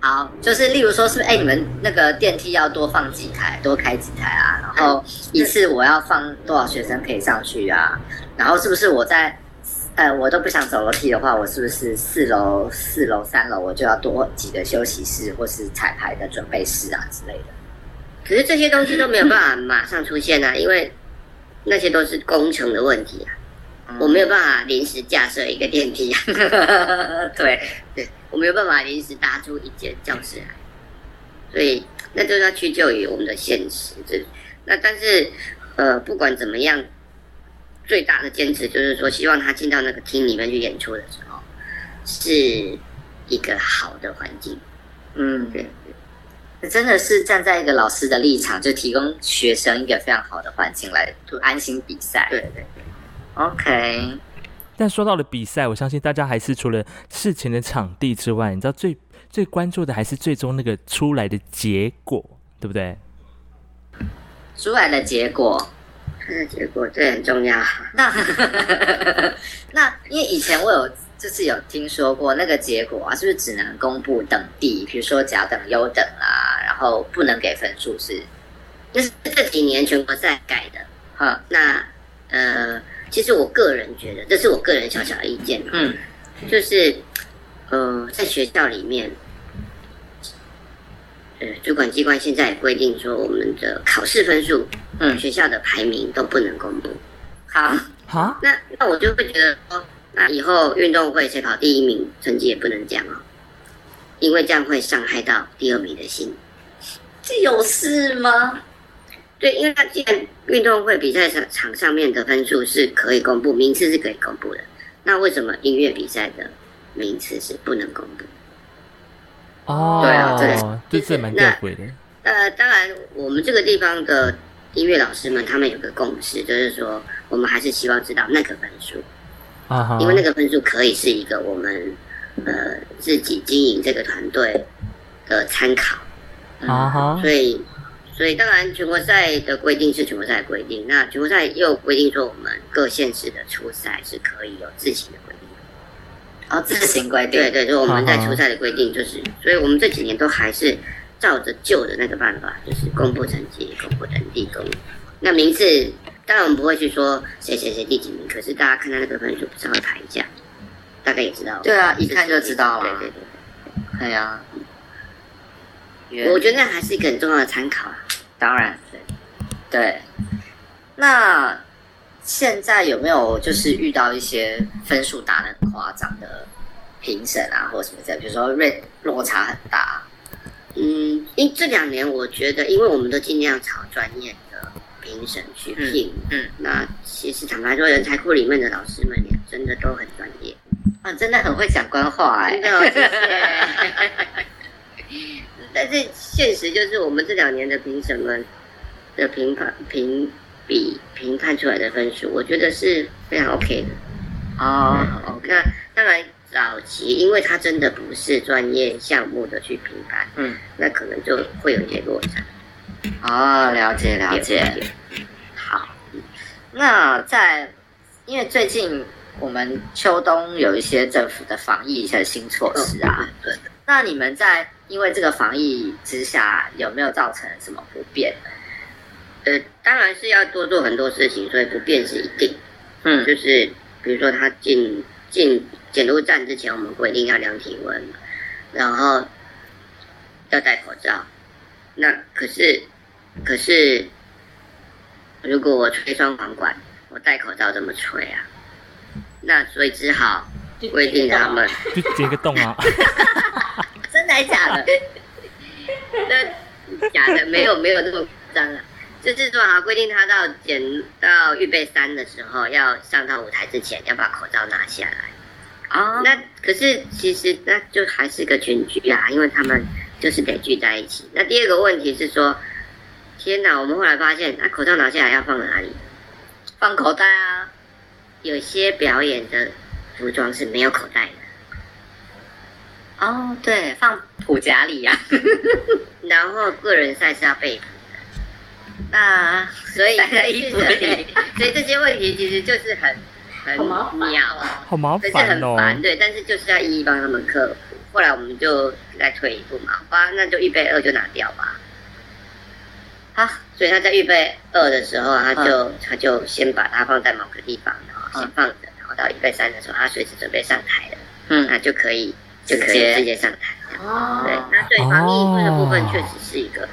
好，就是例如说，是不是哎，你们那个电梯要多放几台，多开几台啊？然后一次我要放多少学生可以上去啊？然后是不是我在呃我都不想走楼梯的话，我是不是四楼、四楼、三楼我就要多几个休息室或是彩排的准备室啊之类的？可是这些东西都没有办法马上出现啊，因为那些都是工程的问题啊，嗯、我没有办法临时架设一个电梯啊，对对，我没有办法临时搭出一间教室来，所以那就要屈就于我们的现实。这那但是呃，不管怎么样，最大的坚持就是说，希望他进到那个厅里面去演出的时候，是一个好的环境。嗯，对。真的是站在一个老师的立场，就提供学生一个非常好的环境来安心比赛。对对对，OK。但说到了比赛，我相信大家还是除了事前的场地之外，你知道最最关注的还是最终那个出来的结果，对不对？出来的结果，出来的结果这很重要。那 那因为以前我有。就是有听说过那个结果啊，是不是只能公布等第，比如说甲等、优等啊，然后不能给分数是？就是这几年全国赛改的，哈。那呃，其实我个人觉得，这是我个人小小的意见，嗯，就是呃，在学校里面，呃，主管机关现在也规定说，我们的考试分数，嗯，学校的排名都不能公布。好，好，那那我就会觉得说。那以后运动会谁跑第一名，成绩也不能讲哦，因为这样会伤害到第二名的心。这有事吗？对，因为他既然运动会比赛场场上面的分数是可以公布，名次是可以公布的，那为什么音乐比赛的名次是不能公布？哦，对啊，这这是蛮吊诡的。呃，当然，我们这个地方的音乐老师们，他们有个共识，就是说，我们还是希望知道那个分数啊。因为那个分数可以是一个我们呃自己经营这个团队的参考，嗯，所以所以当然全国赛的规定是全国赛的规定，那全国赛又规定说我们各县市的初赛是可以有自行的规定。哦，自行规定。对对，就我们在初赛的规定就是，所以我们这几年都还是照着旧的那个办法，就是公布成绩、公布成绩、公布。那名次当然我们不会去说谁谁谁第几名，可是大家看到那个分数，不是会排一下，大概也知道。对啊，一看就知道了。对对对，对呀。我觉得那还是一个很重要的参考啊。当然，对。对。那现在有没有就是遇到一些分数打的很夸张的评审啊，或者什么的？比如说瑞落差很大。嗯，因这两年我觉得，因为我们都尽量找专业的评审去聘。嗯。嗯，那其实坦白说，人才库里面的老师们也真的都很专业。啊，真的很会讲官话哎、欸。真的，谢谢。但是现实就是，我们这两年的评审们的评判、评比、评判出来的分数，我觉得是非常 OK 的。哦、oh, okay. 那当然早期，因为他真的不是专业项目的去评判，嗯，那可能就会有一些落差。哦，了解了解。好，那在因为最近我们秋冬有一些政府的防疫一些新措施啊，对、哦、那你们在因为这个防疫之下，有没有造成什么不便？呃，当然是要多做很多事情，所以不便是一定。嗯，就是比如说他进进检录站之前，我们规定要量体温，然后要戴口罩。那可是可是，如果我吹双簧管，我戴口罩怎么吹啊？那所以只好规定他们 就解个洞啊。真的还假的？那假的没有没有那么夸张啊，就是说啊，规定他到检到预备三的时候，要上到舞台之前要把口罩拿下来。哦，那可是其实那就还是个群聚啊，因为他们就是得聚在一起。那第二个问题是说，天哪，我们后来发现，那口罩拿下来要放哪里？放口袋啊。有些表演的服装是没有口袋的。哦，对，放普夹里呀、啊，然后个人赛是要背谱的，那 所以衣服里，所以这些问题其实就是很很 鸟啊，好麻烦。哦，可是很烦，对，但是就是要一一帮他们克服。后来我们就再退一步嘛，好吧，那就预备二就拿掉吧。好，所以他在预备二的时候，他就、嗯、他就先把它放在某个地方，然后先放着，然后到预备三的时候，他随时准备上台了，嗯，那就可以。就可以直接。上台。哦，对，那对防疫这个部分确实是一个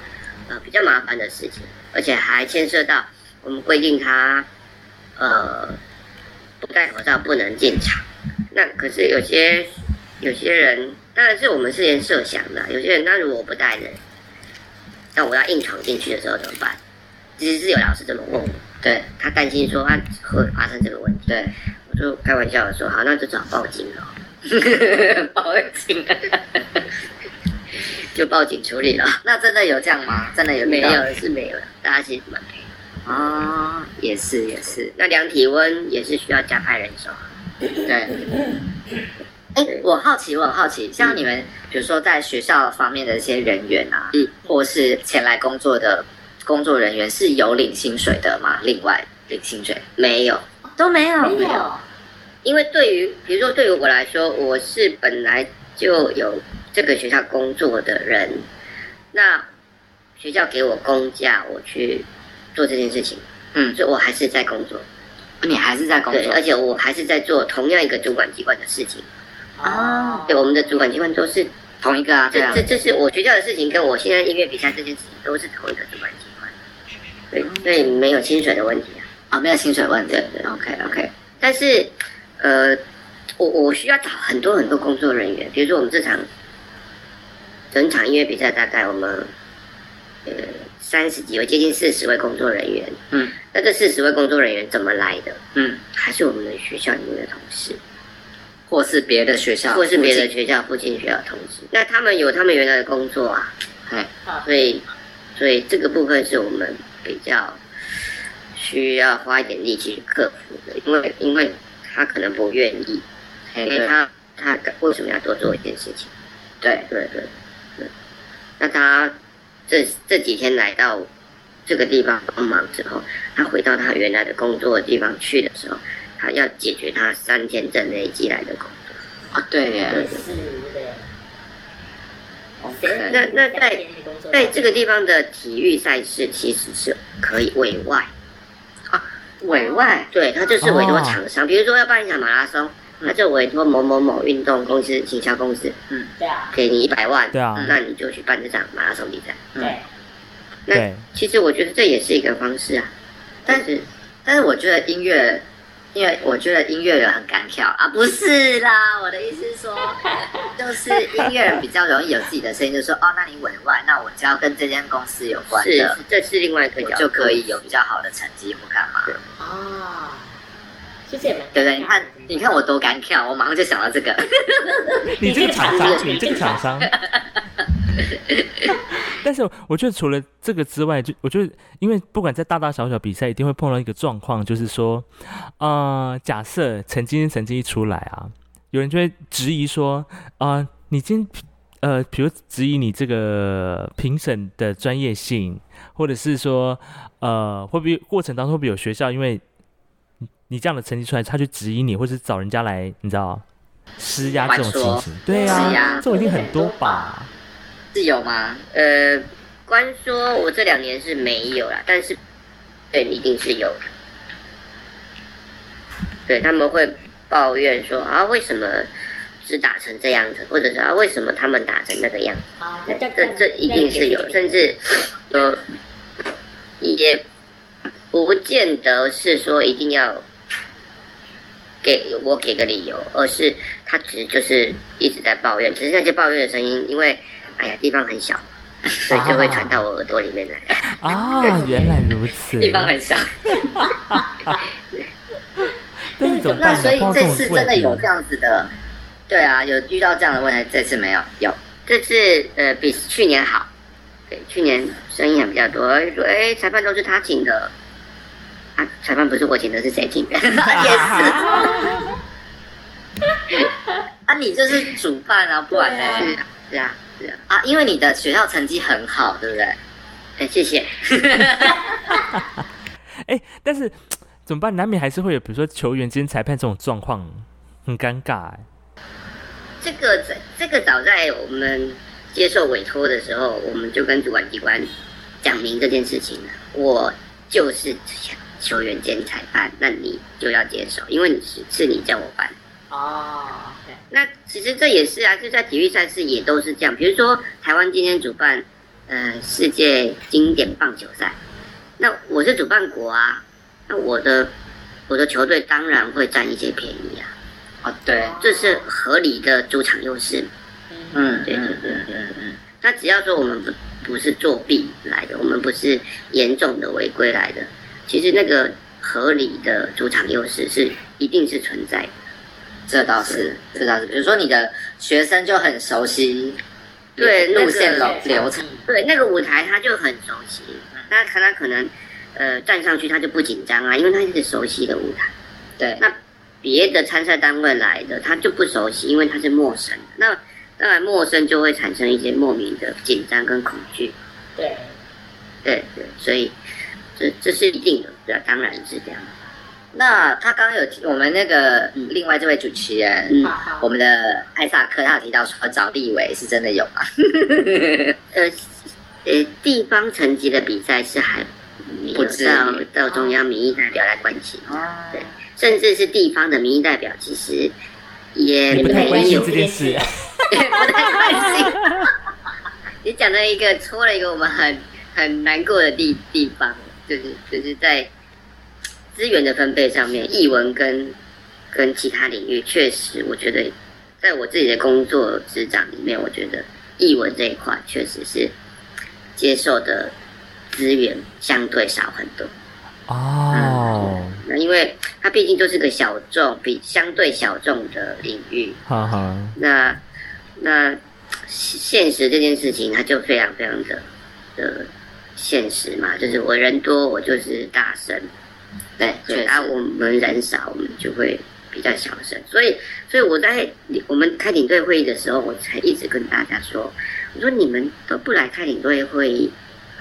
呃比较麻烦的事情，而且还牵涉到我们规定他呃不戴口罩不能进场。那可是有些有些人，当然是我们事先设想的。有些人，他如果我不戴的，那我要硬闯进去的时候怎么办？其实是有老师这么问我，对，他担心说他会发生这个问题。对，我就开玩笑的说，好，那就只好报警了。报警，就报警处理了。那真的有这样吗？真的有？没有是没有，大家其实蛮配合。哦，也是也是。那量体温也是需要加派人手。对。哎，我好奇，我很好奇，像你们，比如说在学校方面的一些人员啊，嗯，或是前来工作的工作人员，是有领薪水的吗？另外领薪水？没有，都没有，没有。因为对于，比如说对于我来说，我是本来就有这个学校工作的人，那学校给我公假，我去做这件事情，嗯，所以我还是在工作。你还是在工作，对，而且我还是在做同样一个主管机关的事情。哦，对，我们的主管机关都是同一个啊，这这这是我学校的事情，跟我现在音乐比赛这件事情都是同一个主管机关，对，所以没有薪水的问题啊，啊，没有薪水问题，对对，OK OK，但是。呃，我我需要找很多很多工作人员，比如说我们这场整场音乐比赛，大概我们呃三十几位，接近四十位工作人员。嗯，那这四十位工作人员怎么来的？嗯，还是我们的学校里面的同事，或是别的学校，或是别的学校附近学校同事。那他们有他们原来的工作啊，哎，所以所以这个部分是我们比较需要花一点力气去克服的，因为因为。他可能不愿意，因为他他为什么要多做一件事情？对对对对。那他这这几天来到这个地方帮忙之后，他回到他原来的工作的地方去的时候，他要解决他三天之内积来的工作。啊，对呀，对对。那那在在这个地方的体育赛事其实是可以委外啊，委外，对，他就是委托厂商，比如说要办一场马拉松。他就委托某某某运动公司、行销公司，嗯，对啊，给你一百万，对啊，那你就去办这场马拉松比赛，对。那其实我觉得这也是一个方式啊，但是，但是我觉得音乐，因为我觉得音乐人很敢跳啊，不是啦，我的意思是说，就是音乐人比较容易有自己的声音，就是说，哦，那你委外，那我只要跟这间公司有关的，是，这是另外一个就可以有比较好的成绩或干嘛，哦。对不对？你看，你看我多敢跳，我马上就想到这个。你这个厂商，你这个厂商。但是我觉得除了这个之外，就我觉得，因为不管在大大小小比赛，一定会碰到一个状况，就是说，呃，假设成绩成绩一出来啊，有人就会质疑说，啊、呃，你今呃，比如质疑你这个评审的专业性，或者是说，呃，会不会过程当中会不会有学校因为你这样的成绩出来，他去质疑你，或是找人家来，你知道施压这种情形，对啊，这种一定很多吧？是有吗？呃，官说，我这两年是没有啦，但是对，一定是有的。对，他们会抱怨说啊，为什么只打成这样子，或者是啊，为什么他们打成那个样子？对，这这一定是有，甚至有也不见得是说一定要。给我给个理由，而是他其实就是一直在抱怨，只是那些抱怨的声音，因为哎呀地方很小，所以就会传到我耳朵里面来。啊，原来如此，地方很小。那所以这次真的有这样子的，对啊，有遇到这样的问题，这次没有，有这次呃比去年好，对，去年声音还比较多，说哎裁判都是他请的。啊，裁判不是我请的，是谁请的？也是。啊，你就是主办啊，不然呢？是啊，是啊，是啊。啊，因为你的学校成绩很好，对不对？哎，谢谢。哎，但是怎么办？难免还是会有，比如说球员兼裁判这种状况，很尴尬。哎，这个在这个早在我们接受委托的时候，我们就跟主管机关讲明这件事情了。我就是。球员兼裁判，那你就要接受，因为你是是你叫我办哦。对，那其实这也是啊，就在体育赛事也都是这样。比如说台湾今天主办呃世界经典棒球赛，那我是主办国啊，那我的我的球队当然会占一些便宜啊。哦，对，这是合理的主场优势。嗯，对对对对对。那只要说我们不不是作弊来的，我们不是严重的违规来的。其实那个合理的主场优势是一定是存在的，这倒是，这倒是。比如说你的学生就很熟悉，对路线流流程，对那个舞台他就很熟悉，那他他可能呃站上去他就不紧张啊，因为他是熟悉的舞台。对，那别的参赛单位来的他就不熟悉，因为他是陌生的。那当然陌生就会产生一些莫名的紧张跟恐惧。对，对对，所以。这这是一定的，对啊，当然是这样。那他刚刚有提我们那个、嗯、另外这位主持人，嗯、我们的艾萨克，他有提到说找立委是真的有吗？呃呃，地方层级的比赛是还不知道到中央民意代表来关心，哦、对，甚至是地方的民意代表，其实也不太关心这件事，也不太关心。你讲了一个戳了一个我们很很难过的地地方。就是就是在资源的分配上面，译文跟跟其他领域，确实，我觉得在我自己的工作职掌里面，我觉得译文这一块确实是接受的资源相对少很多。哦、嗯，那因为它毕竟就是个小众，比相对小众的领域。哈哈。那那现实这件事情，它就非常非常的的。现实嘛，就是我人多，我就是大声，对，对啊，我们人少，我们就会比较小声。所以，所以我在我们开领队会议的时候，我才一直跟大家说，我说你们都不来开领队会议，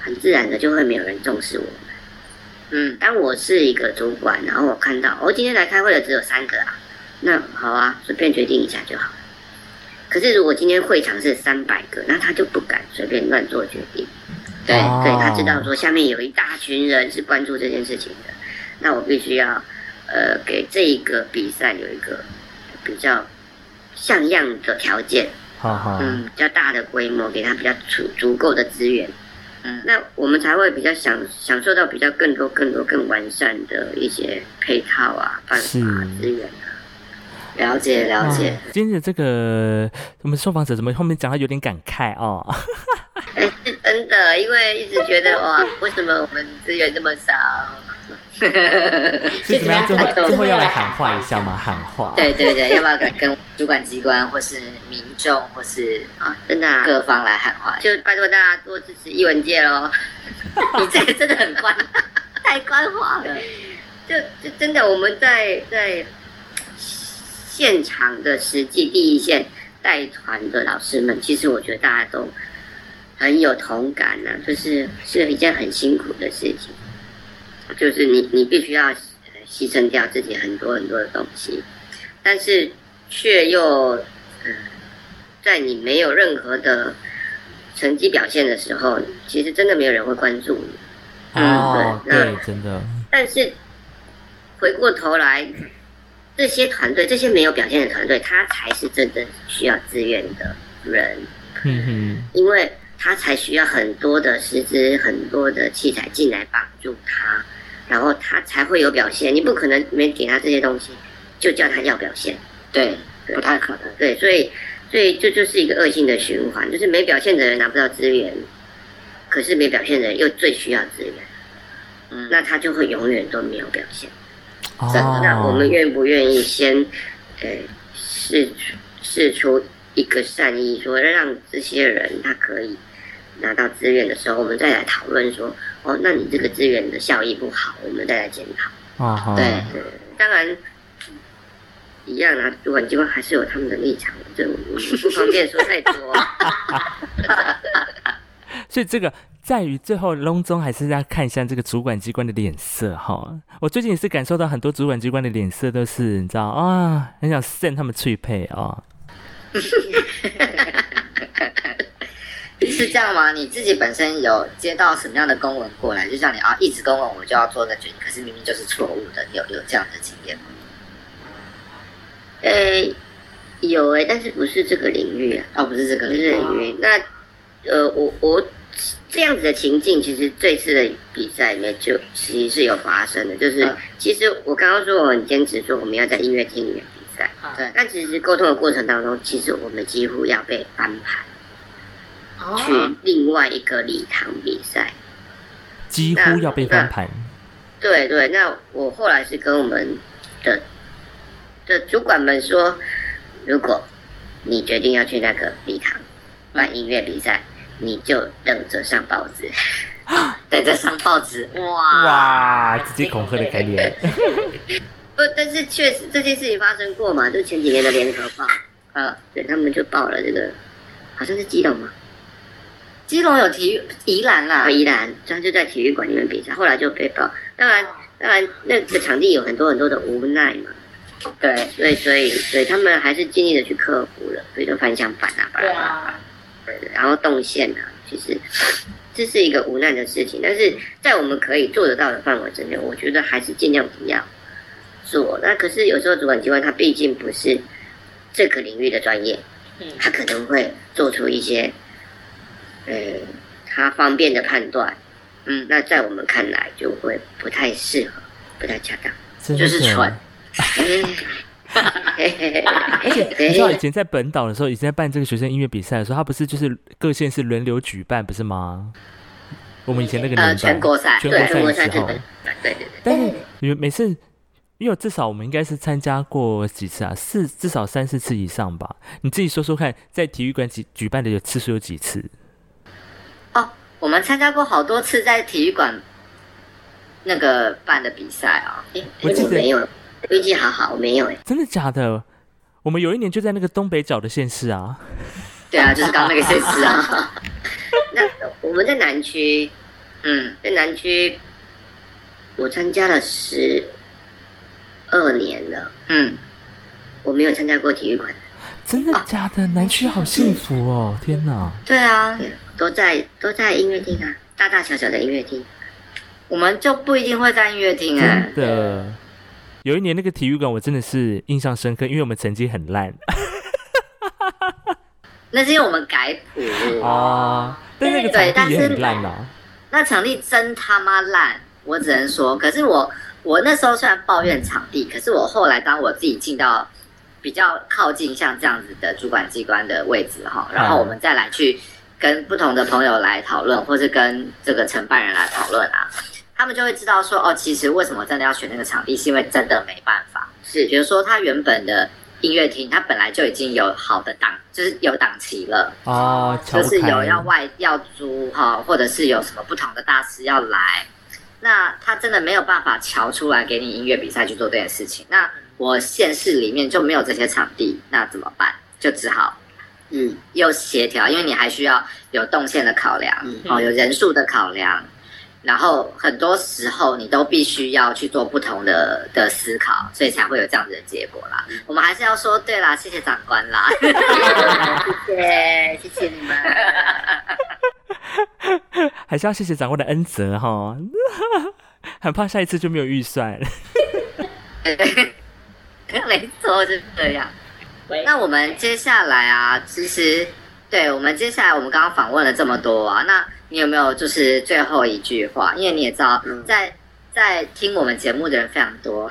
很自然的就会没有人重视我们。嗯，当我是一个主管，然后我看到我、哦、今天来开会的只有三个啊，那好啊，随便决定一下就好。可是如果今天会场是三百个，那他就不敢随便乱做决定。对，对他知道说下面有一大群人是关注这件事情的，那我必须要呃给这一个比赛有一个比较像样的条件，好好，嗯，比较大的规模，给他比较足足够的资源。嗯，那我们才会比较享享受到比较更多、更多、更完善的一些配套啊、办法、资源啊。了解了解。今天的这个我们受访者怎么后面讲的有点感慨哦？真的，因为一直觉得哇，为什么我们资源这么少？是怎么样？最后最后要来喊话一下吗？喊话？对对对，要不要跟主管机关或是民众或是啊，真的各方来喊话？就拜托大家多支持艺文界喽！你这个真的很官，太官话了。就就真的，我们在在现场的实际第一线带团的老师们，其实我觉得大家都很有同感呢、啊，就是是一件很辛苦的事情。就是你，你必须要牺牲掉自己很多很多的东西，但是却又，嗯，在你没有任何的成绩表现的时候，其实真的没有人会关注你。哦，对，对，真的。但是回过头来，这些团队，这些没有表现的团队，他才是真正需要资源的人。嗯哼，因为他才需要很多的师资、很多的器材进来帮助他。然后他才会有表现，你不可能没给他这些东西，就叫他要表现，对，不太可能，对，所以，所以这就，是一个恶性的循环，就是没表现的人拿不到资源，可是没表现的人又最需要资源，嗯，那他就会永远都没有表现。哦，那我们愿不愿意先，呃，释释出一个善意，说让这些人他可以。拿到资源的时候，我们再来讨论说，哦，那你这个资源的效益不好，我们再来检讨。啊哈，对，对，当然一样啊，主管机关还是有他们的立场，这我不方便说太多。所以这个在于最后隆中还是要看一下这个主管机关的脸色哈。我最近也是感受到很多主管机关的脸色都是，你知道啊，很想 send 他们脆配啊。是这样吗？你自己本身有接到什么样的公文过来，就像你啊，一直公文我就要做个决定，可是明明就是错误的，有有这样的经验吗？呃，有哎、欸，但是不是这个领域啊？哦，不是这个领域。那呃，我我这样子的情境，其实这次的比赛里面就其实是有发生的，就是、嗯、其实我刚刚说我很坚持说我们要在音乐厅里面对、嗯，但其实沟通的过程当中，其实我们几乎要被安排。去另外一个礼堂比赛，几乎要被翻盘。对对，那我后来是跟我们的的主管们说，如果你决定要去那个礼堂办音乐比赛，你就等着上报纸，等着上报纸。哇哇，直接恐吓的概念。不，但是确实这件事情发生过嘛？就前几年的联合报，啊，对他们就报了这个，好像是基隆嘛。基隆有体育宜兰啦，宜兰，他就在体育馆里面比赛，后来就被爆。当然，当然，那个场地有很多很多的无奈嘛。对，所以，所以，所以他们还是尽力的去克服了，比如说反响板啊，对啊，然后动线啊，其实这是一个无奈的事情，但是在我们可以做得到的范围之内，我觉得还是尽量不要做。那可是有时候主管机关他毕竟不是这个领域的专业，他可能会做出一些。呃，他方便的判断，嗯，那在我们看来就会不太适合，不太恰当，就是蠢。而且你知道以前在本岛的时候，以前在办这个学生音乐比赛的时候，他不是就是各县市轮流举办，不是吗？我们以前那个年代，呃、全国赛，全国赛的时候，对对对。但是 因为每次，因为至少我们应该是参加过几次啊，四至少三四次以上吧。你自己说说看，在体育馆举举办的有次数有几次？哦，我们参加过好多次在体育馆那个办的比赛啊、哦。我记得没有，运气好好，我没有哎。真的假的？我们有一年就在那个东北角的县市啊。对啊，就是刚那个县市啊。那我们在南区，嗯，在南区，我参加了十二年了。嗯，我没有参加过体育馆。真的假的？啊、南区好幸福哦！天哪！对啊，都在都在音乐厅啊，大大小小的音乐厅。我们就不一定会在音乐厅啊。真的，有一年那个体育馆，我真的是印象深刻，因为我们成绩很烂。那是因为我们改谱啊，但那个场地也很烂啊。那场地真他妈烂，我只能说。可是我我那时候虽然抱怨场地，可是我后来当我自己进到比较靠近像这样子的主管机关的位置哈，然后我们再来去跟不同的朋友来讨论，或是跟这个承办人来讨论啊，他们就会知道说哦，其实为什么真的要选那个场地，是因为真的没办法。是，比如说他原本的。音乐厅它本来就已经有好的档，就是有档期了哦，就是有要外要租哈，或者是有什么不同的大师要来，那他真的没有办法瞧出来给你音乐比赛去做这件事情。那我县市里面就没有这些场地，那怎么办？就只好嗯，又协调，因为你还需要有动线的考量，哦，有人数的考量。然后很多时候你都必须要去做不同的的思考，所以才会有这样子的结果啦。我们还是要说，对啦，谢谢长官啦，谢谢谢谢你们，还是要谢谢长官的恩泽哈，很怕下一次就没有预算。没错，就是这样。那我们接下来啊，其实对我们接下来我们刚刚访问了这么多啊，那。你有没有就是最后一句话？因为你也知道，在在听我们节目的人非常多。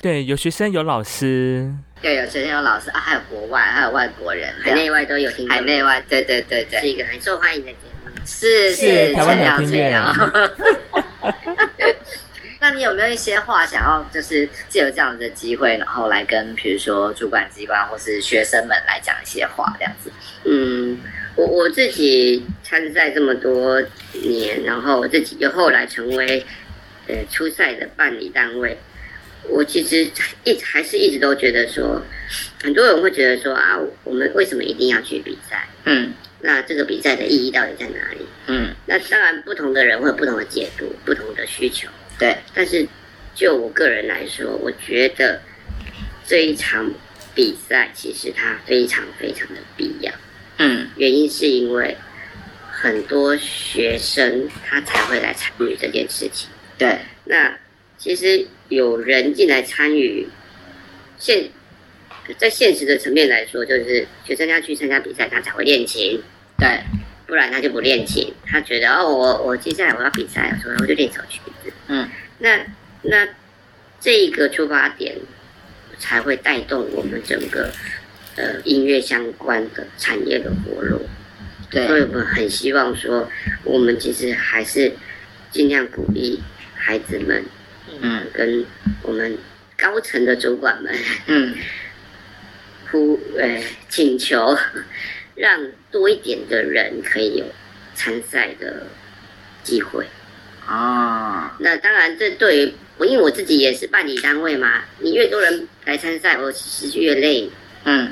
对，有学生，有老师。对，有学生，有老师啊，还有国外，还有外国人，海内外都有听。海内外，对对对对，是一个很受欢迎的节目。是是，是台湾两厅院。那你有没有一些话想要，就是借由这样子的机会，然后来跟比如说主管机关或是学生们来讲一些话，这样子？嗯。我我自己参赛这么多年，然后我自己又后来成为呃初赛的办理单位，我其实一还是一直都觉得说，很多人会觉得说啊，我们为什么一定要去比赛？嗯，那这个比赛的意义到底在哪里？嗯，那当然不同的人会有不同的解读，不同的需求。对，但是就我个人来说，我觉得这一场比赛其实它非常非常的必要。嗯，原因是因为很多学生他才会来参与这件事情。对，那其实有人进来参与，现在现实的层面来说，就是学生要去参加比赛，他才会练琴。对，不然他就不练琴。他觉得哦，我我接下来我要比赛，所以我就练首曲子。嗯，那那这一个出发点才会带动我们整个。呃，音乐相关的产业的活络，对，所以我们很希望说，我们其实还是尽量鼓励孩子们，嗯，跟我们高层的主管们，嗯，呼，呃，请求 让多一点的人可以有参赛的机会。啊，那当然，这对于我，因为我自己也是办理单位嘛，你越多人来参赛，我其实越累，嗯。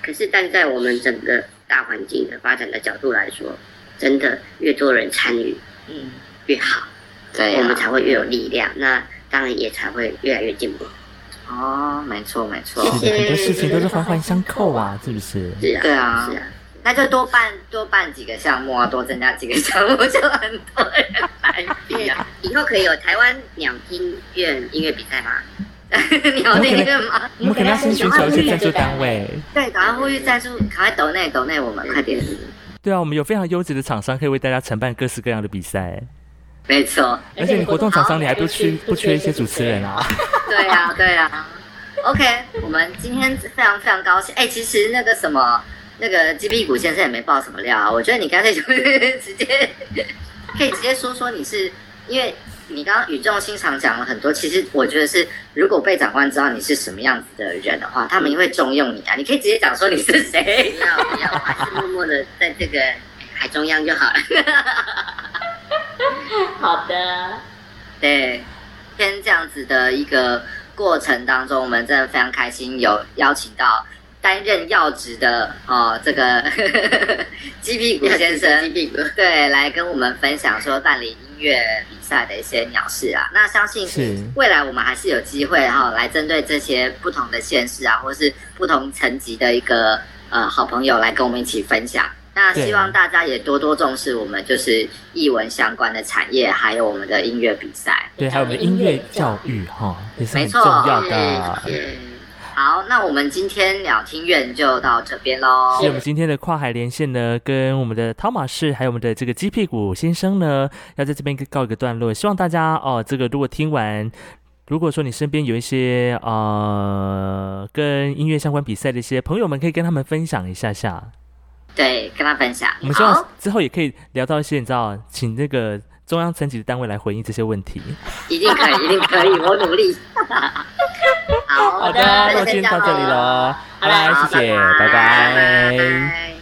可是，站在我们整个大环境的发展的角度来说，真的越多人参与，嗯，越好，对、啊，我们才会越有力量。那当然也才会越来越进步。哦，没错，没错，是的，很多事情都是环环相扣啊，是不是？是啊，对啊，是啊。那就多办多办几个项目啊，多增加几个项目，就很多人来比啊。以后可以有台湾鸟音院音乐比赛吗？你有那个吗？我们可能要先寻求一些赞助单位。对，赶快呼吁赞助，赶快抖内抖内我们，快点。对啊，我们有非常优质的厂商，可以为大家承办各式各样的比赛。没错，而且你活动厂商，你还不缺不缺一些主持人啊？对啊，对啊。OK，我们今天非常非常高兴。哎，其实那个什么，那个鸡屁股先生也没爆什么料啊。我觉得你干脆就 直接可以直接说说你是因为。你刚刚语重心长讲了很多，其实我觉得是，如果被长官知道你是什么样子的人的话，他们也会重用你啊。你可以直接讲说你是谁，不要不要，还是默默的在这个海中央就好了。好的，对，今天这样子的一个过程当中，我们真的非常开心，有邀请到担任要职的哦，这个 鸡屁股先生，鸡屁股对，来跟我们分享说办理音乐比赛的一些鸟事啊。那相信未来我们还是有机会哈、哦，来针对这些不同的县市啊，或是不同层级的一个呃好朋友来跟我们一起分享。那希望大家也多多重视我们就是艺文相关的产业，还有我们的音乐比赛，对，还有我们的音乐教育哈，也是很重要的。好，那我们今天鸟听院就到这边喽。所以我们今天的跨海连线呢，跟我们的汤马士，还有我们的这个鸡屁股先生呢，要在这边告一个段落。希望大家哦，这个如果听完，如果说你身边有一些呃跟音乐相关比赛的一些朋友们，可以跟他们分享一下下。对，跟他分享。我们希望之后也可以聊到一些，你知道，请那个中央层级的单位来回应这些问题。一定可以，一定可以，我努力。好，的，那我今天到这里了，好啦，谢谢，拜拜。